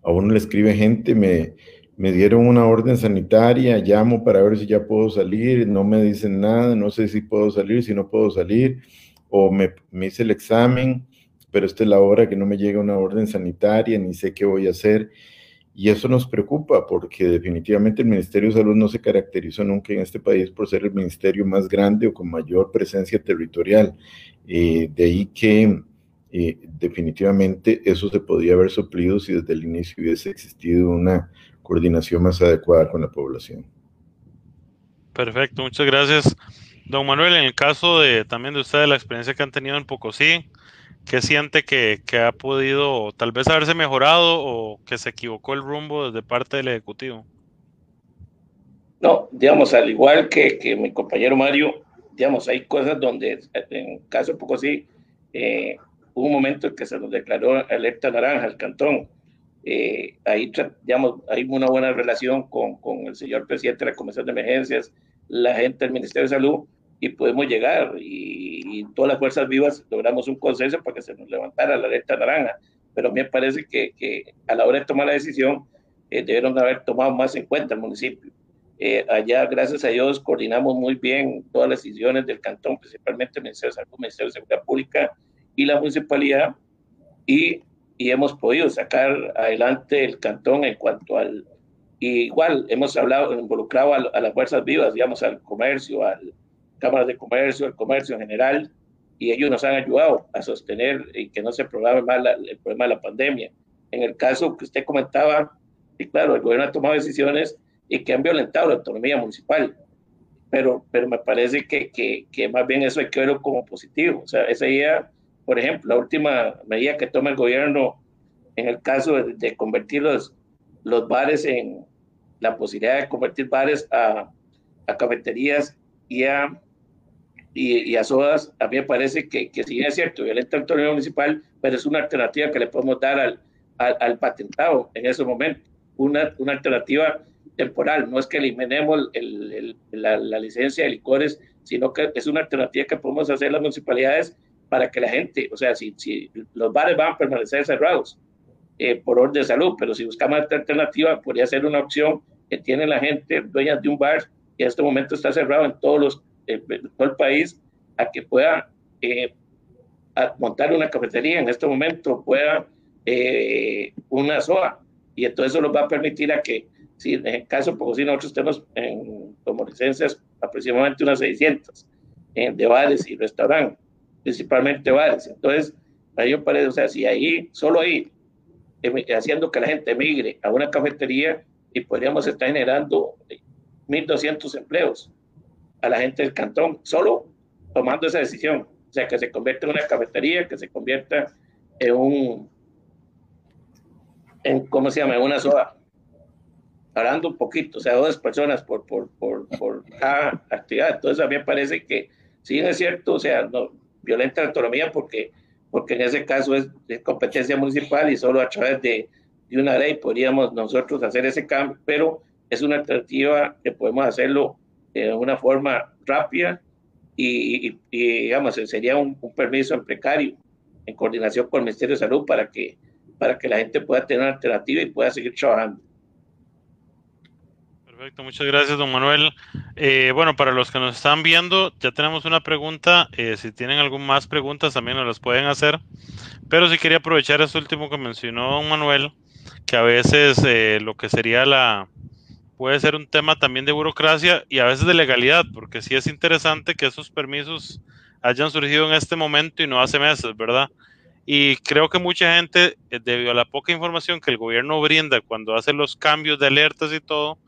a uno le escribe gente, me, me dieron una orden sanitaria, llamo para ver si ya puedo salir, no me dicen nada, no sé si puedo salir, si no puedo salir, o me, me hice el examen, pero esta es la hora que no me llega una orden sanitaria, ni sé qué voy a hacer. Y eso nos preocupa porque definitivamente el Ministerio de Salud no se caracterizó nunca en este país por ser el ministerio más grande o con mayor presencia territorial. Eh, de ahí que y definitivamente eso se podía haber suplido si desde el inicio hubiese existido una coordinación más adecuada con la población. Perfecto, muchas gracias. Don Manuel, en el caso de también de usted, la experiencia que han tenido en Pocosí, ¿qué siente que, que, ha podido tal vez haberse mejorado o que se equivocó el rumbo desde parte del Ejecutivo? No, digamos, al igual que, que mi compañero Mario, digamos, hay cosas donde en el caso de Pocosí, eh, hubo un momento en que se nos declaró alerta naranja al cantón. Eh, ahí, digamos, hay una buena relación con, con, el señor presidente de la Comisión de Emergencias, la gente del Ministerio de Salud, y podemos llegar. Y, todas las fuerzas vivas logramos un consenso para que se nos levantara la alerta naranja. Pero me parece que, que a la hora de tomar la decisión, eh, debieron haber tomado más en cuenta el municipio. Eh, allá, gracias a Dios, coordinamos muy bien todas las decisiones del cantón, principalmente el Ministerio de Salud, el Ministerio de Seguridad Pública y la municipalidad y, y hemos podido sacar adelante el cantón en cuanto al, igual hemos hablado, involucrado a, las fuerzas vivas, digamos, al comercio, a cámaras de comercio, al comercio en general, y ellos nos han ayudado a sostener y que no se programe más el problema de la pandemia. En el caso que usted comentaba, y claro, el gobierno ha tomado decisiones y que han violentado la autonomía municipal. Pero, pero me parece que, que, que más bien eso hay que verlo como positivo. O sea, esa idea, por ejemplo, la última medida que toma el gobierno en el caso de, convertir los, los, bares en la posibilidad de convertir bares a, a cafeterías y a, y, a sodas, a mí me parece que, que bien es cierto, violenta la autonomía municipal, pero es una alternativa que le podemos dar al, al, al patentado en ese momento, una, una alternativa temporal, no es que eliminemos el, la, la, licencia de licores, sino que es una alternativa que podemos hacer las municipalidades para que la gente, o sea, si, si los bares van a permanecer cerrados eh, por orden de salud, pero si buscamos esta alternativa, podría ser una opción que tiene la gente, dueñas de un bar, que en este momento está cerrado en todos los, eh, todo el país, a que pueda eh, montar una cafetería en este momento, pueda una SOA, y entonces eso nos va a permitir a que Sí, en el caso porque si nosotros tenemos en, como licencias aproximadamente unas 600 en, de bares y restaurantes, principalmente bares. Entonces, a mí me parece, o sea, si ahí, solo ahí, haciendo que la gente emigre a una cafetería y podríamos estar generando 1.200 empleos a la gente del cantón, solo tomando esa decisión. O sea, que se convierta en una cafetería, que se convierta en un, ¿cómo se llama? Una soda hablando un poquito, o sea, dos personas por, por, por, por cada actividad. Entonces, a mí me parece que sí es cierto, o sea, no, violenta la autonomía porque, porque en ese caso es competencia municipal y solo a través de, una ley podríamos nosotros hacer ese cambio, pero es una alternativa que podemos hacerlo de una forma rápida y, digamos, sería un, un, permiso en precario en coordinación con el Ministerio de Salud para que, para que la gente pueda tener una alternativa y pueda seguir trabajando. Perfecto, muchas gracias, don Manuel. Eh, bueno, para los que nos están viendo, ya tenemos una pregunta. Eh, si tienen algún más preguntas, también nos las pueden hacer. Pero sí quería aprovechar esto último que mencionó don Manuel, que a veces eh, lo que sería la. puede ser un tema también de burocracia y a veces de legalidad, porque sí es interesante que esos permisos hayan surgido en este momento y no hace meses, ¿verdad? Y creo que mucha gente, debido a la poca información que el gobierno brinda cuando hace los cambios de alertas y todo,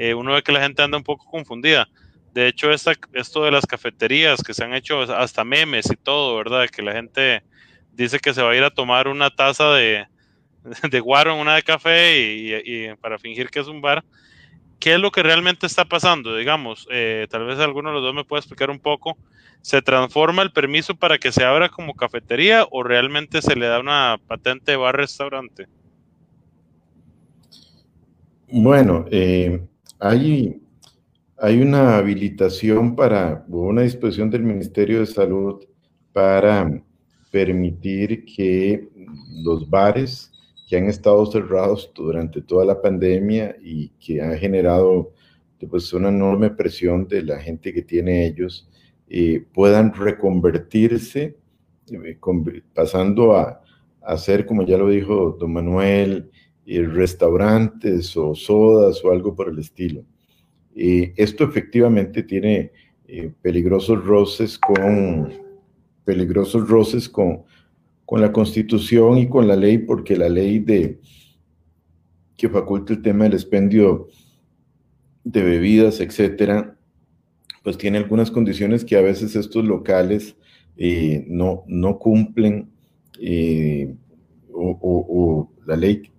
eh, uno ve que la gente anda un poco confundida. De hecho, esta, esto de las cafeterías que se han hecho hasta memes y todo, ¿verdad? Que la gente dice que se va a ir a tomar una taza de, de guaro una de café y, para fingir que es un bar. ¿Qué es lo que realmente está pasando? Digamos, eh, tal vez alguno de los dos me pueda explicar un poco. ¿Se transforma el permiso para que se abra como cafetería o realmente se le da una patente de bar-restaurante? Bueno, eh, hay, hay una habilitación para, una disposición del Ministerio de Salud para permitir que los bares que han estado cerrados durante toda la pandemia y que han generado pues, una enorme presión de la gente que tiene ellos, eh, puedan reconvertirse, eh, pasando a, a ser, como ya lo dijo don Manuel, restaurantes o sodas o algo por el estilo. esto efectivamente tiene eh, peligrosos roces con peligrosos roces con, con la constitución y con la ley, porque la ley de que faculta el tema del expendio de bebidas, etcétera, pues tiene algunas condiciones que a veces estos locales eh, no, no cumplen eh, o, o, la ley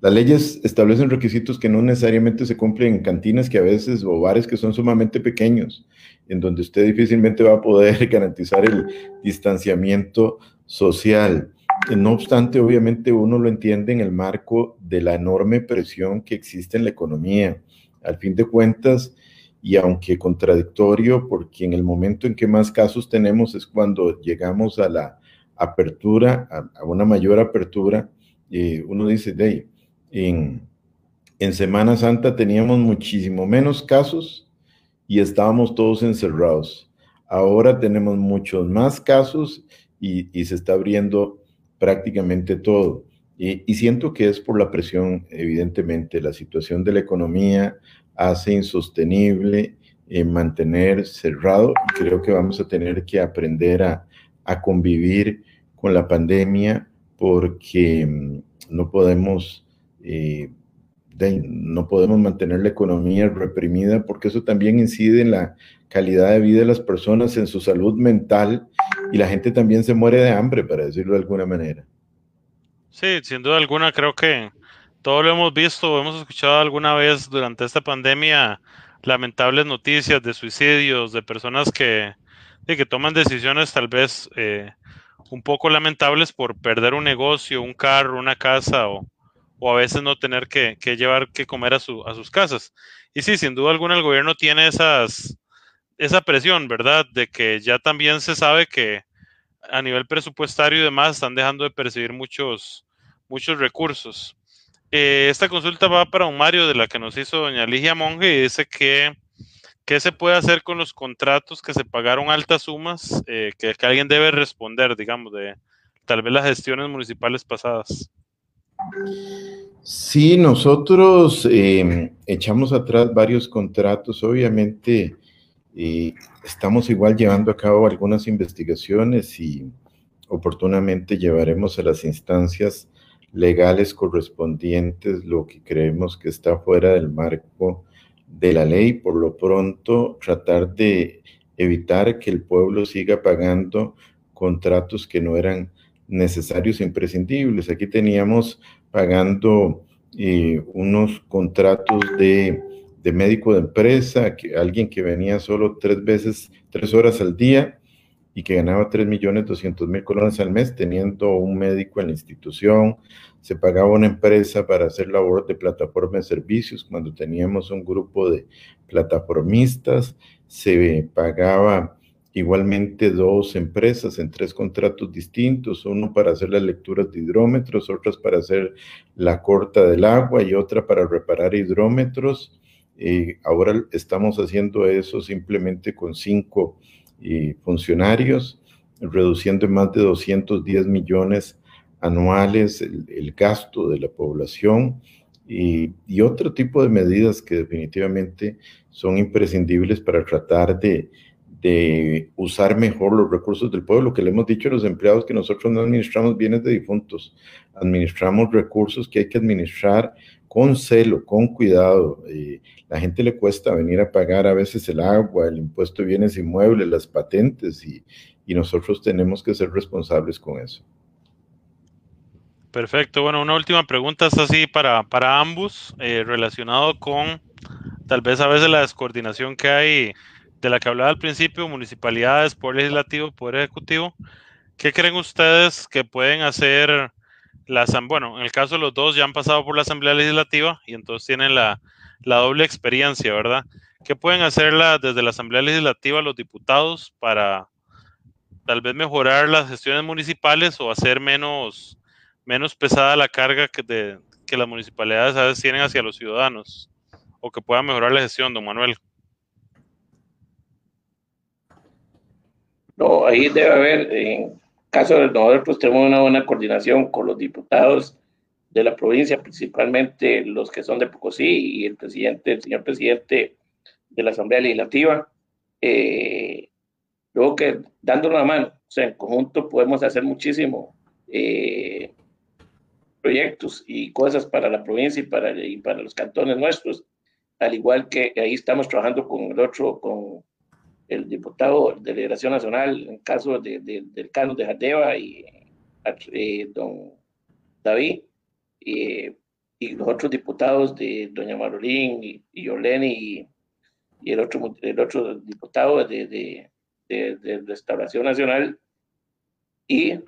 las leyes establecen requisitos que no necesariamente se cumplen en cantinas que a veces o bares que son sumamente pequeños, en donde usted difícilmente va a poder garantizar el distanciamiento social. No obstante, obviamente uno lo entiende en el marco de la enorme presión que existe en la economía. Al fin de cuentas, y aunque contradictorio, porque en el momento en que más casos tenemos es cuando llegamos a la apertura, a, una mayor apertura, eh, uno dice, de en, Semana Santa teníamos muchísimo menos casos y estábamos todos encerrados. Ahora tenemos muchos más casos y, se está abriendo prácticamente todo. Y, siento que es por la presión, evidentemente, la situación de la economía hace insostenible eh, mantener cerrado. Creo que vamos a tener que aprender a, a convivir con la pandemia porque mm, no podemos eh, no podemos mantener la economía reprimida porque eso también incide en la calidad de vida de las personas, en su salud mental y la gente también se muere de hambre, para decirlo de alguna manera. Sí, sin duda alguna creo que todo lo hemos visto, hemos escuchado alguna vez durante esta pandemia lamentables noticias de suicidios, de personas que, que toman decisiones tal vez eh, un poco lamentables por perder un negocio, un carro, una casa o, o a veces no tener que, llevar que comer a, su, a sus casas. Y sí, sin duda alguna el gobierno tiene esa presión, ¿verdad? De que ya también se sabe que a nivel presupuestario y demás están dejando de percibir muchos, muchos recursos. Eh, esta consulta va para un Mario de la que nos hizo doña Ligia Monge y dice que qué se puede hacer con los contratos que se pagaron altas sumas, eh, que, que, alguien debe responder, digamos, de tal vez las gestiones municipales pasadas. Sí, nosotros em, echamos atrás varios contratos, obviamente y estamos igual llevando a cabo algunas investigaciones y oportunamente llevaremos a las instancias legales correspondientes lo que creemos que está fuera del marco de la ley. Por lo pronto, tratar de evitar que el pueblo siga pagando contratos que no eran necesarios e imprescindibles. Aquí teníamos pagando eh, unos contratos de, de, médico de empresa, que, alguien que venía solo tres veces, tres horas al día y que ganaba 3 millones 200 mil colones al mes teniendo un médico en la institución. Se pagaba una empresa para hacer labor de plataforma de servicios cuando teníamos un grupo de plataformistas. Se pagaba igualmente dos empresas en tres contratos distintos, uno para hacer las lecturas de hidrómetros, otras para hacer la corta del agua y otra para reparar hidrómetros. y ahora estamos haciendo eso simplemente con cinco funcionarios, reduciendo en más de 210 millones anuales el, gasto de la población y, y otro tipo de medidas que definitivamente son imprescindibles para tratar de, de usar mejor los recursos del pueblo, que le hemos dicho a los empleados que nosotros no administramos bienes de difuntos, administramos recursos que hay que administrar con celo, con cuidado. Eh, la gente le cuesta venir a pagar a veces el agua, el impuesto de bienes inmuebles, las patentes, y, y nosotros tenemos que ser responsables con eso. Perfecto. Bueno, una última pregunta es así para, para ambos, eh, relacionado con tal vez a veces la descoordinación que hay de la que hablaba al principio, municipalidades, poder legislativo, poder ejecutivo, ¿qué creen ustedes que pueden hacer las, bueno, en el caso de los dos ya han pasado por la Asamblea Legislativa y entonces tienen la, doble experiencia, ¿verdad? ¿Qué pueden hacer desde la Asamblea Legislativa los diputados para tal vez mejorar las gestiones municipales o hacer menos, menos pesada la carga que, de, que las municipalidades a veces tienen hacia los ciudadanos? O que puedan mejorar la gestión, don Manuel. No, ahí debe haber, en caso de nosotros tenemos una buena coordinación con los diputados de la provincia, principalmente los que son de Pocosí y el presidente, el señor presidente de la Asamblea Legislativa. Eh, luego que dando una mano, o sea, en conjunto podemos hacer muchísimo eh, proyectos y cosas para la provincia y para, y para los cantones nuestros, al igual que ahí estamos trabajando con el otro, con el diputado de Liberación Nacional, en caso de, del caso de Jateva y eh, don David, y los otros diputados de doña Marolín y, y y, el, otro, el otro diputado de, de, de, Restauración Nacional, y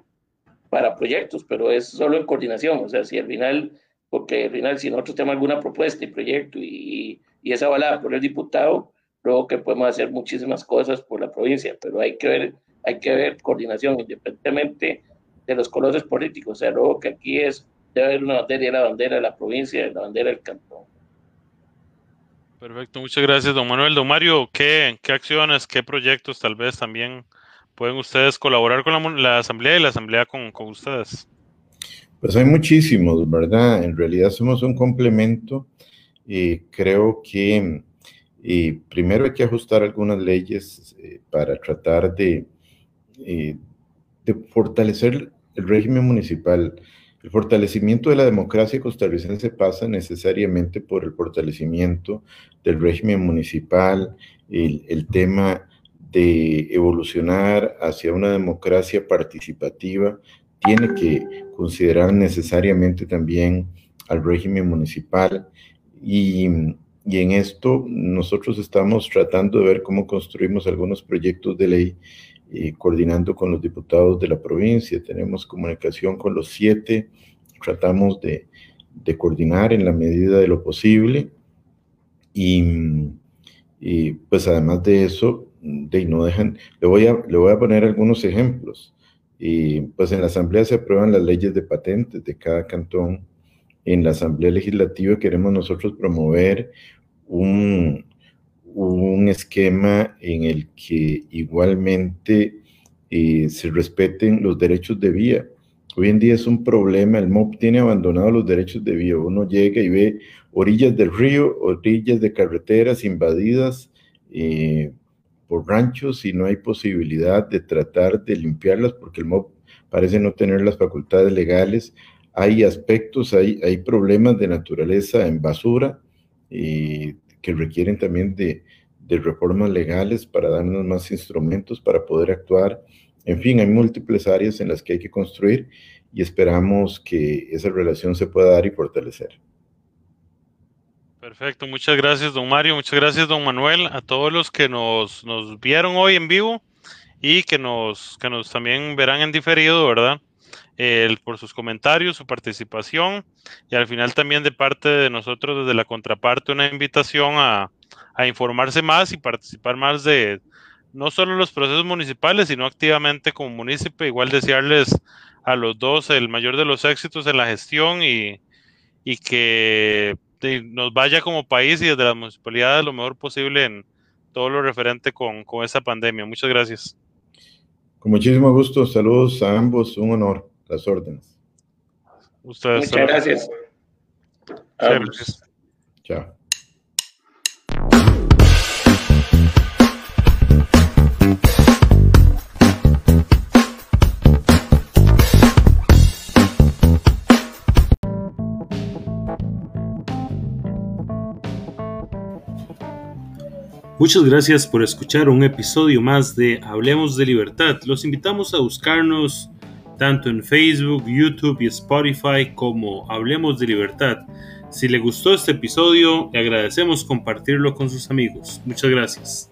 para proyectos, pero es solo en coordinación, o sea, si al final, porque al final si nosotros tenemos alguna propuesta y proyecto y, y es avalada por el diputado, Luego que podemos hacer muchísimas cosas por la provincia, pero hay que ver, hay que ver coordinación independientemente de los colores políticos. O sea, luego que aquí es, debe haber una bandera, la bandera de la provincia y la bandera del cantón. Perfecto, muchas gracias, don Manuel. Don Mario, ¿qué, qué acciones, qué proyectos tal vez también pueden ustedes colaborar con la, la Asamblea y la Asamblea con, con ustedes? Pues hay muchísimos, ¿verdad? En realidad somos un complemento y creo que y primero hay que ajustar algunas leyes eh, para tratar de, eh, de fortalecer el régimen municipal. El fortalecimiento de la democracia costarricense pasa necesariamente por el fortalecimiento del régimen municipal, el, el tema de evolucionar hacia una democracia participativa tiene que considerar necesariamente también al régimen municipal y, y, en esto nosotros estamos tratando de ver cómo construimos algunos proyectos de ley eh, coordinando con los diputados de la provincia. Tenemos comunicación con los siete, tratamos de, de coordinar en la medida de lo posible y, y pues además de eso, de no dejan, le voy a, le voy a poner algunos ejemplos. Y pues en la Asamblea se aprueban las leyes de patentes de cada cantón. En la Asamblea Legislativa queremos nosotros promover un, un esquema en el que igualmente eh, se respeten los derechos de vía. Hoy en día es un problema, el MOP tiene abandonado los derechos de vía. Uno llega y ve orillas del río, orillas de carreteras invadidas eh, por ranchos y no hay posibilidad de tratar de limpiarlas porque el MOB parece no tener las facultades legales. Hay aspectos, hay, hay problemas de naturaleza en basura y que requieren también de, de reformas legales para darnos más instrumentos para poder actuar. En fin, hay múltiples áreas en las que hay que construir y esperamos que esa relación se pueda dar y fortalecer. Perfecto, muchas gracias, don Mario, muchas gracias, don Manuel, a todos los que nos, nos vieron hoy en vivo y que nos, que nos también verán en diferido, ¿verdad? Por sus comentarios, su participación y al final también de parte de nosotros desde la contraparte una invitación a, informarse más y participar más de no solo los procesos municipales, sino activamente como municipio, igual desearles a los dos el mayor de los éxitos en la gestión y, y que nos vaya como país y desde las municipalidades lo mejor posible en todo lo referente con, con esta pandemia. Muchas gracias. Con muchísimo gusto. Saludos a ambos. Un honor. Las órdenes. Ustedes, Muchas gracias. Chao. Muchas gracias por escuchar un episodio más de Hablemos de Libertad. Los invitamos a buscarnos tanto en Facebook, YouTube y Spotify como Hablemos de Libertad. Si le gustó este episodio, le agradecemos compartirlo con sus amigos. Muchas gracias.